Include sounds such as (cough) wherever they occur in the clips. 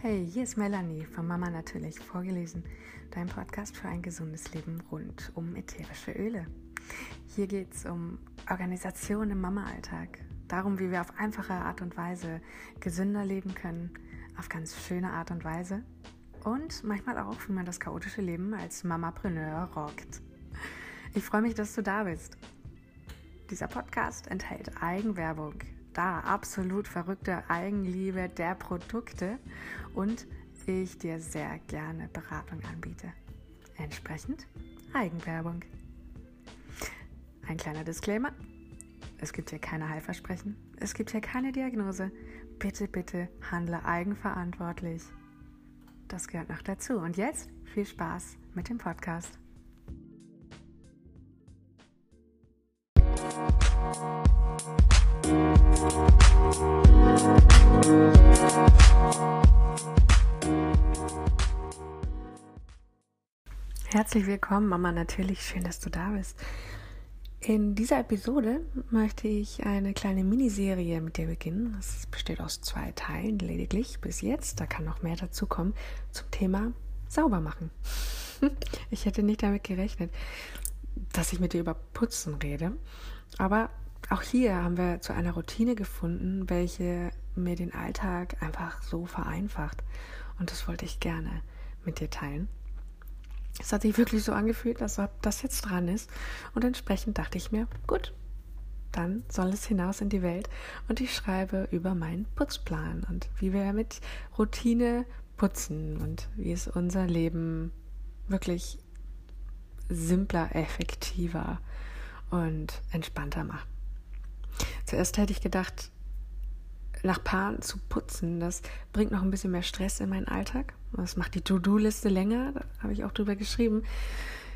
Hey, hier ist Melanie von Mama Natürlich vorgelesen, dein Podcast für ein gesundes Leben rund um ätherische Öle. Hier geht es um Organisation im Mama-Alltag, darum, wie wir auf einfache Art und Weise gesünder leben können, auf ganz schöne Art und Weise und manchmal auch, wie man das chaotische Leben als Mamapreneur rockt. Ich freue mich, dass du da bist. Dieser Podcast enthält Eigenwerbung, da absolut verrückte Eigenliebe der Produkte und ich dir sehr gerne Beratung anbiete. Entsprechend Eigenwerbung. Ein kleiner Disclaimer. Es gibt hier keine Heilversprechen. Es gibt hier keine Diagnose. Bitte, bitte handle eigenverantwortlich. Das gehört noch dazu. Und jetzt viel Spaß mit dem Podcast. Herzlich willkommen, Mama. Natürlich schön, dass du da bist. In dieser Episode möchte ich eine kleine Miniserie mit dir beginnen. Es besteht aus zwei Teilen lediglich bis jetzt. Da kann noch mehr dazu kommen zum Thema Saubermachen. (laughs) Ich hätte nicht damit gerechnet, dass ich mit dir über Putzen rede. Aber auch hier haben wir zu einer Routine gefunden, welche mir den Alltag einfach so vereinfacht. Und das wollte ich gerne mit dir teilen. Es hat sich wirklich so angefühlt, als ob das jetzt dran ist. Und entsprechend dachte ich mir, gut, dann soll es hinaus in die Welt. Und ich schreibe über meinen Putzplan und wie wir mit Routine putzen und wie es unser Leben wirklich simpler, effektiver und entspannter macht. Zuerst hätte ich gedacht, nach Paaren zu putzen, das bringt noch ein bisschen mehr Stress in meinen Alltag. Das macht die To-Do-Liste länger, da habe ich auch drüber geschrieben.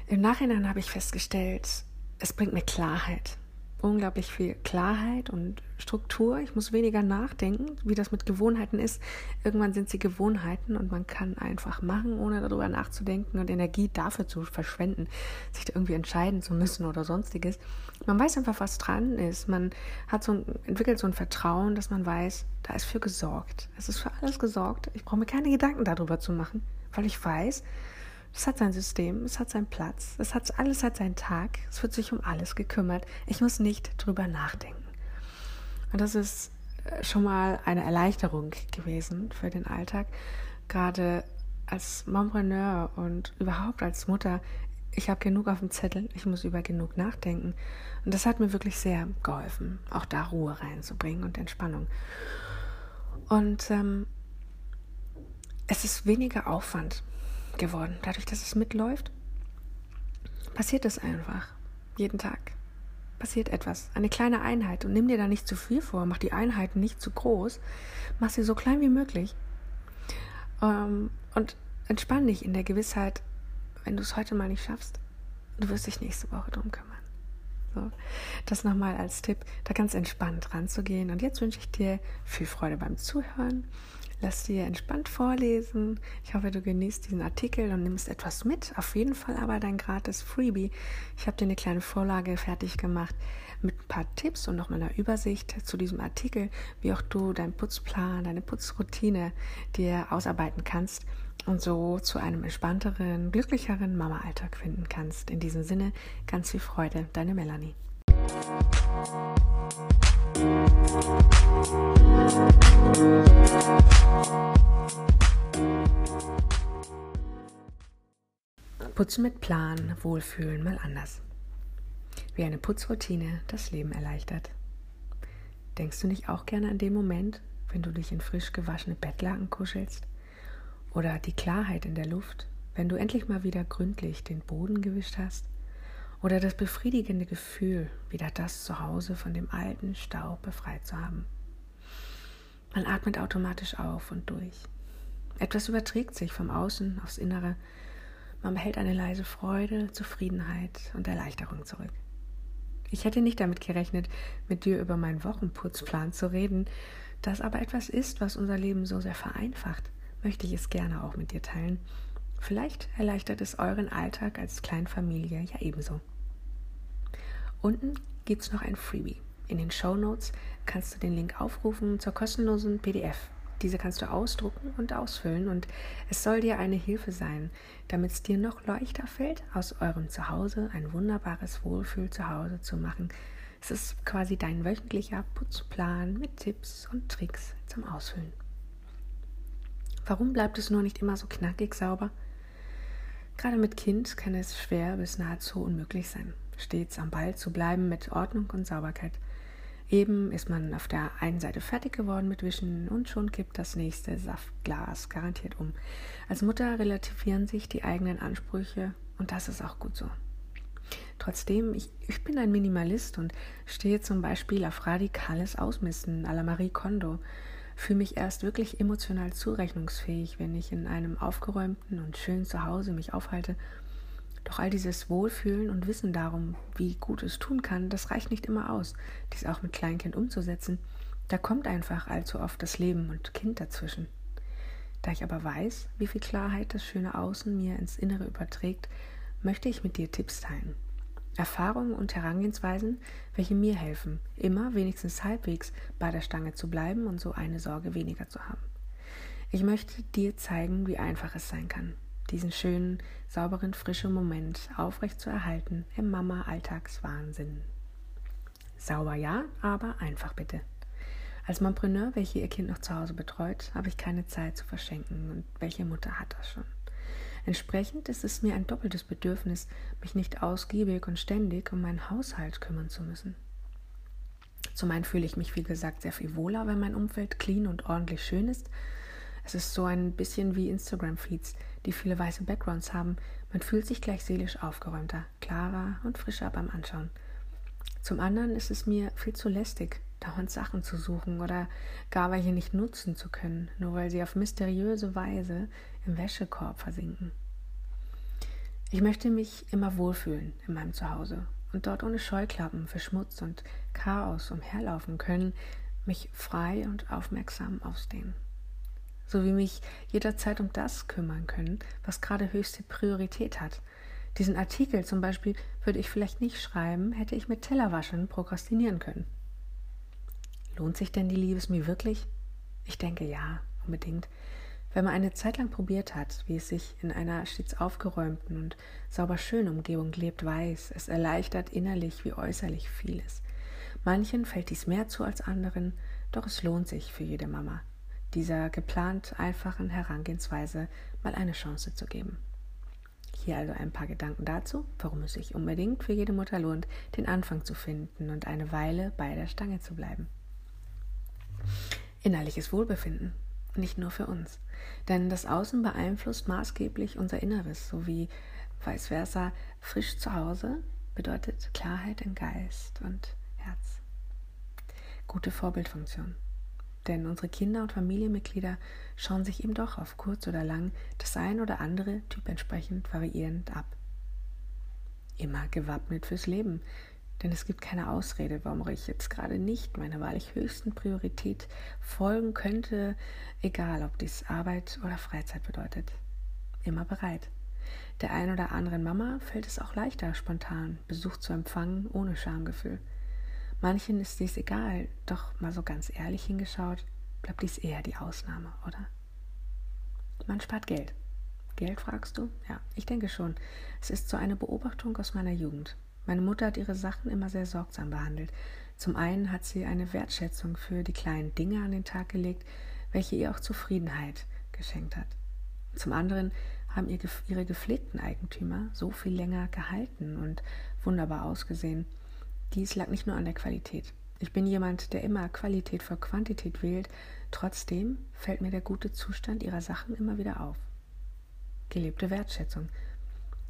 Im Nachhinein habe ich festgestellt, es bringt mir Klarheit unglaublich viel Klarheit und Struktur. Ich muss weniger nachdenken, wie das mit Gewohnheiten ist. Irgendwann sind sie Gewohnheiten und man kann einfach machen, ohne darüber nachzudenken und Energie dafür zu verschwenden, sich da irgendwie entscheiden zu müssen oder sonstiges. Man weiß einfach, was dran ist. Man hat so ein, entwickelt so ein Vertrauen, dass man weiß, da ist für gesorgt. Es ist für alles gesorgt. Ich brauche mir keine Gedanken darüber zu machen, weil ich weiß, es hat sein System, es hat seinen Platz, es hat alles hat seinen Tag, es wird sich um alles gekümmert. Ich muss nicht drüber nachdenken. Und das ist äh, schon mal eine Erleichterung gewesen für den Alltag, gerade als Mompreneur und überhaupt als Mutter. Ich habe genug auf dem Zettel, ich muss über genug nachdenken. Und das hat mir wirklich sehr geholfen, auch da Ruhe reinzubringen und Entspannung. Und ähm, es ist weniger Aufwand geworden. Dadurch, dass es mitläuft, passiert es einfach. Jeden Tag passiert etwas. Eine kleine Einheit. Und nimm dir da nicht zu viel vor. Mach die Einheiten nicht zu groß. Mach sie so klein wie möglich. Ähm, und entspann dich in der Gewissheit, wenn du es heute mal nicht schaffst, du wirst dich nächste Woche drum kümmern. So, das nochmal als Tipp, da ganz entspannt ranzugehen. Und jetzt wünsche ich dir viel Freude beim Zuhören Lass dir entspannt vorlesen. Ich hoffe, du genießt diesen Artikel und nimmst etwas mit. Auf jeden Fall aber dein gratis Freebie. Ich habe dir eine kleine Vorlage fertig gemacht mit ein paar Tipps und noch mal einer Übersicht zu diesem Artikel, wie auch du deinen Putzplan, deine Putzroutine dir ausarbeiten kannst und so zu einem entspannteren, glücklicheren Mama-Alltag finden kannst. In diesem Sinne ganz viel Freude, deine Melanie. Putzen mit Plan, Wohlfühlen mal anders. Wie eine Putzroutine das Leben erleichtert. Denkst du nicht auch gerne an den Moment, wenn du dich in frisch gewaschene Bettlaken kuschelst? Oder die Klarheit in der Luft, wenn du endlich mal wieder gründlich den Boden gewischt hast? Oder das befriedigende Gefühl, wieder das Zuhause von dem alten Staub befreit zu haben. Man atmet automatisch auf und durch. Etwas überträgt sich vom Außen aufs Innere. Man behält eine leise Freude, Zufriedenheit und Erleichterung zurück. Ich hätte nicht damit gerechnet, mit dir über meinen Wochenputzplan zu reden. Das aber etwas ist, was unser Leben so sehr vereinfacht, möchte ich es gerne auch mit dir teilen. Vielleicht erleichtert es euren Alltag als Kleinfamilie ja ebenso. Unten gibt es noch ein Freebie. In den Show Notes kannst du den Link aufrufen zur kostenlosen PDF, Diese kannst du ausdrucken und ausfüllen und es soll dir eine Hilfe sein, damit es dir noch leichter fällt, aus eurem Zuhause ein wunderbares Wohlfühl-Zuhause zu machen. Es ist quasi dein wöchentlicher Putzplan mit Tipps und Tricks zum Ausfüllen. Warum bleibt es nur nicht immer so knackig sauber? Gerade mit Kind kann es schwer bis nahezu unmöglich sein, stets am Ball zu bleiben mit Ordnung und Sauberkeit. Eben ist man auf der einen Seite fertig geworden mit Wischen und schon kippt das nächste Saftglas garantiert um. Als Mutter relativieren sich die eigenen Ansprüche und das ist auch gut so. Trotzdem, ich, ich bin ein Minimalist und stehe zum Beispiel auf radikales Ausmisten à la Marie Kondo, fühle mich erst wirklich emotional zurechnungsfähig, wenn ich in einem aufgeräumten und schönen Zuhause mich aufhalte doch all dieses Wohlfühlen und Wissen darum, wie gut es tun kann, das reicht nicht immer aus, dies auch mit Kleinkind umzusetzen. Da kommt einfach allzu oft das Leben und Kind dazwischen. Da ich aber weiß, wie viel Klarheit das schöne Außen mir ins Innere überträgt, möchte ich mit dir Tipps teilen. Erfahrungen und Herangehensweisen, welche mir helfen, immer wenigstens halbwegs bei der Stange zu bleiben und so eine Sorge weniger zu haben. Ich möchte dir zeigen, wie einfach es sein kann, diesen schönen, sauberen, frischen Moment aufrecht zu erhalten im Mama-Alltagswahnsinn. Sauber ja, aber einfach bitte. Als Mompreneur, welche ihr Kind noch zu Hause betreut, habe ich keine Zeit zu verschenken und welche Mutter hat das schon? Entsprechend ist es mir ein doppeltes Bedürfnis, mich nicht ausgiebig und ständig um meinen Haushalt kümmern zu müssen. Zum einen fühle ich mich, wie gesagt, sehr viel wohler, wenn mein Umfeld clean und ordentlich schön ist, es ist so ein bisschen wie Instagram-Feeds, die viele weiße Backgrounds haben. Man fühlt sich gleich seelisch aufgeräumter, klarer und frischer beim Anschauen. Zum anderen ist es mir viel zu lästig, dauernd Sachen zu suchen oder gar welche nicht nutzen zu können, nur weil sie auf mysteriöse Weise im Wäschekorb versinken. Ich möchte mich immer wohlfühlen in meinem Zuhause und dort ohne Scheuklappen für Schmutz und Chaos umherlaufen können, mich frei und aufmerksam ausdehnen sowie mich jederzeit um das kümmern können, was gerade höchste Priorität hat. Diesen Artikel zum Beispiel würde ich vielleicht nicht schreiben, hätte ich mit Tellerwaschen prokrastinieren können. Lohnt sich denn die Liebesmühe wirklich? Ich denke ja, unbedingt. Wenn man eine Zeit lang probiert hat, wie es sich in einer stets aufgeräumten und sauber schönen Umgebung lebt, weiß, es erleichtert innerlich wie äußerlich vieles. Manchen fällt dies mehr zu als anderen, doch es lohnt sich für jede Mama dieser geplant einfachen Herangehensweise mal eine Chance zu geben. Hier also ein paar Gedanken dazu, warum es sich unbedingt für jede Mutter lohnt, den Anfang zu finden und eine Weile bei der Stange zu bleiben. Innerliches Wohlbefinden, nicht nur für uns, denn das Außen beeinflusst maßgeblich unser Inneres, sowie vice versa frisch zu Hause bedeutet Klarheit in Geist und Herz. Gute Vorbildfunktion. Denn unsere Kinder und Familienmitglieder schauen sich eben doch auf kurz oder lang das ein oder andere Typ entsprechend variierend ab. Immer gewappnet fürs Leben, denn es gibt keine Ausrede, warum ich jetzt gerade nicht meiner wahrlich höchsten Priorität folgen könnte, egal ob dies Arbeit oder Freizeit bedeutet. Immer bereit. Der ein oder anderen Mama fällt es auch leichter, spontan Besuch zu empfangen, ohne Schamgefühl. Manchen ist dies egal, doch mal so ganz ehrlich hingeschaut, bleibt dies eher die Ausnahme, oder? Man spart Geld. Geld fragst du? Ja, ich denke schon. Es ist so eine Beobachtung aus meiner Jugend. Meine Mutter hat ihre Sachen immer sehr sorgsam behandelt. Zum einen hat sie eine Wertschätzung für die kleinen Dinge an den Tag gelegt, welche ihr auch Zufriedenheit geschenkt hat. Zum anderen haben ihre gepflegten Eigentümer so viel länger gehalten und wunderbar ausgesehen, dies lag nicht nur an der Qualität. Ich bin jemand, der immer Qualität vor Quantität wählt. Trotzdem fällt mir der gute Zustand ihrer Sachen immer wieder auf. Gelebte Wertschätzung.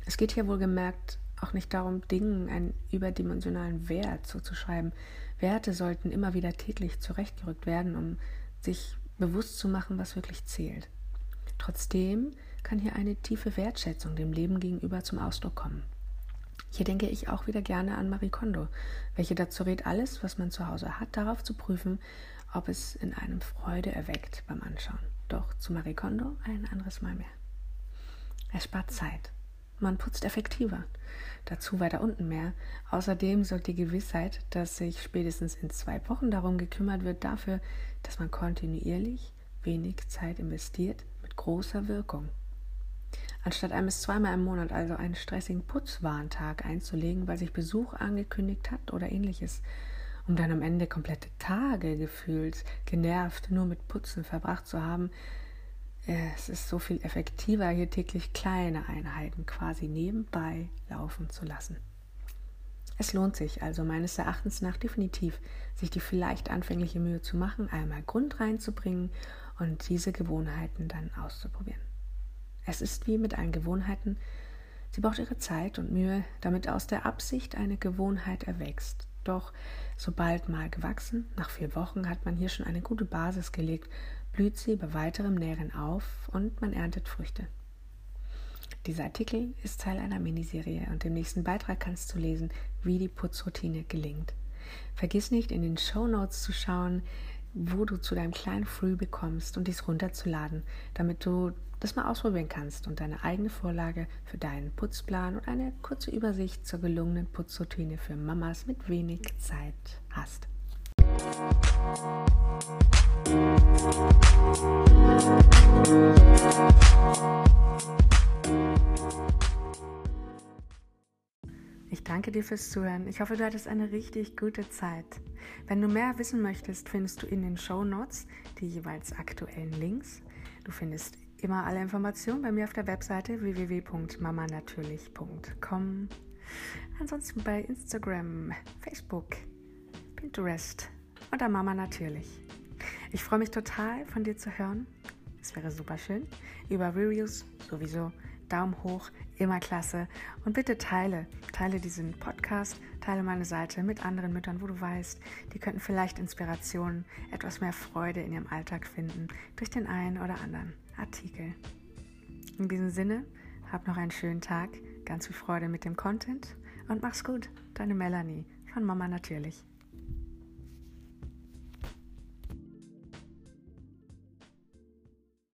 Es geht hier wohlgemerkt auch nicht darum, Dingen einen überdimensionalen Wert zuzuschreiben. Werte sollten immer wieder täglich zurechtgerückt werden, um sich bewusst zu machen, was wirklich zählt. Trotzdem kann hier eine tiefe Wertschätzung dem Leben gegenüber zum Ausdruck kommen. Hier denke ich auch wieder gerne an Marie Kondo, welche dazu rät, alles, was man zu Hause hat, darauf zu prüfen, ob es in einem Freude erweckt beim Anschauen. Doch zu Marie Kondo ein anderes Mal mehr. Es spart Zeit. Man putzt effektiver. Dazu weiter unten mehr. Außerdem sorgt die Gewissheit, dass sich spätestens in zwei Wochen darum gekümmert wird, dafür, dass man kontinuierlich wenig Zeit investiert mit großer Wirkung. Anstatt ein bis zweimal im Monat also einen stressigen Putzwarntag einzulegen, weil sich Besuch angekündigt hat oder ähnliches, um dann am Ende komplette Tage gefühlt genervt nur mit Putzen verbracht zu haben, es ist so viel effektiver, hier täglich kleine Einheiten quasi nebenbei laufen zu lassen. Es lohnt sich also meines Erachtens nach definitiv, sich die vielleicht anfängliche Mühe zu machen, einmal Grund reinzubringen und diese Gewohnheiten dann auszuprobieren. Es ist wie mit allen Gewohnheiten, sie braucht ihre Zeit und Mühe, damit aus der Absicht eine Gewohnheit erwächst. Doch sobald mal gewachsen, nach vier Wochen hat man hier schon eine gute Basis gelegt, blüht sie bei weiterem Nähren auf und man erntet Früchte. Dieser Artikel ist Teil einer Miniserie und im nächsten Beitrag kannst du lesen, wie die Putzroutine gelingt. Vergiss nicht, in den Show Notes zu schauen, wo du zu deinem kleinen Free bekommst und dies runterzuladen, damit du das mal ausprobieren kannst und deine eigene Vorlage für deinen Putzplan und eine kurze Übersicht zur gelungenen Putzroutine für Mamas mit wenig Zeit hast. Ich danke dir fürs Zuhören. Ich hoffe, du hattest eine richtig gute Zeit. Wenn du mehr wissen möchtest, findest du in den Show Notes die jeweils aktuellen Links. Du findest immer alle Informationen bei mir auf der Webseite www.mamanatürlich.com. Ansonsten bei Instagram, Facebook, Pinterest und der Mama natürlich. Ich freue mich total von dir zu hören. Es wäre super schön. Über Reviews sowieso Daumen hoch, immer klasse. Und bitte teile, teile diesen Podcast, teile meine Seite mit anderen Müttern, wo du weißt, die könnten vielleicht Inspiration, etwas mehr Freude in ihrem Alltag finden durch den einen oder anderen Artikel. In diesem Sinne, hab noch einen schönen Tag, ganz viel Freude mit dem Content und mach's gut. Deine Melanie von Mama natürlich.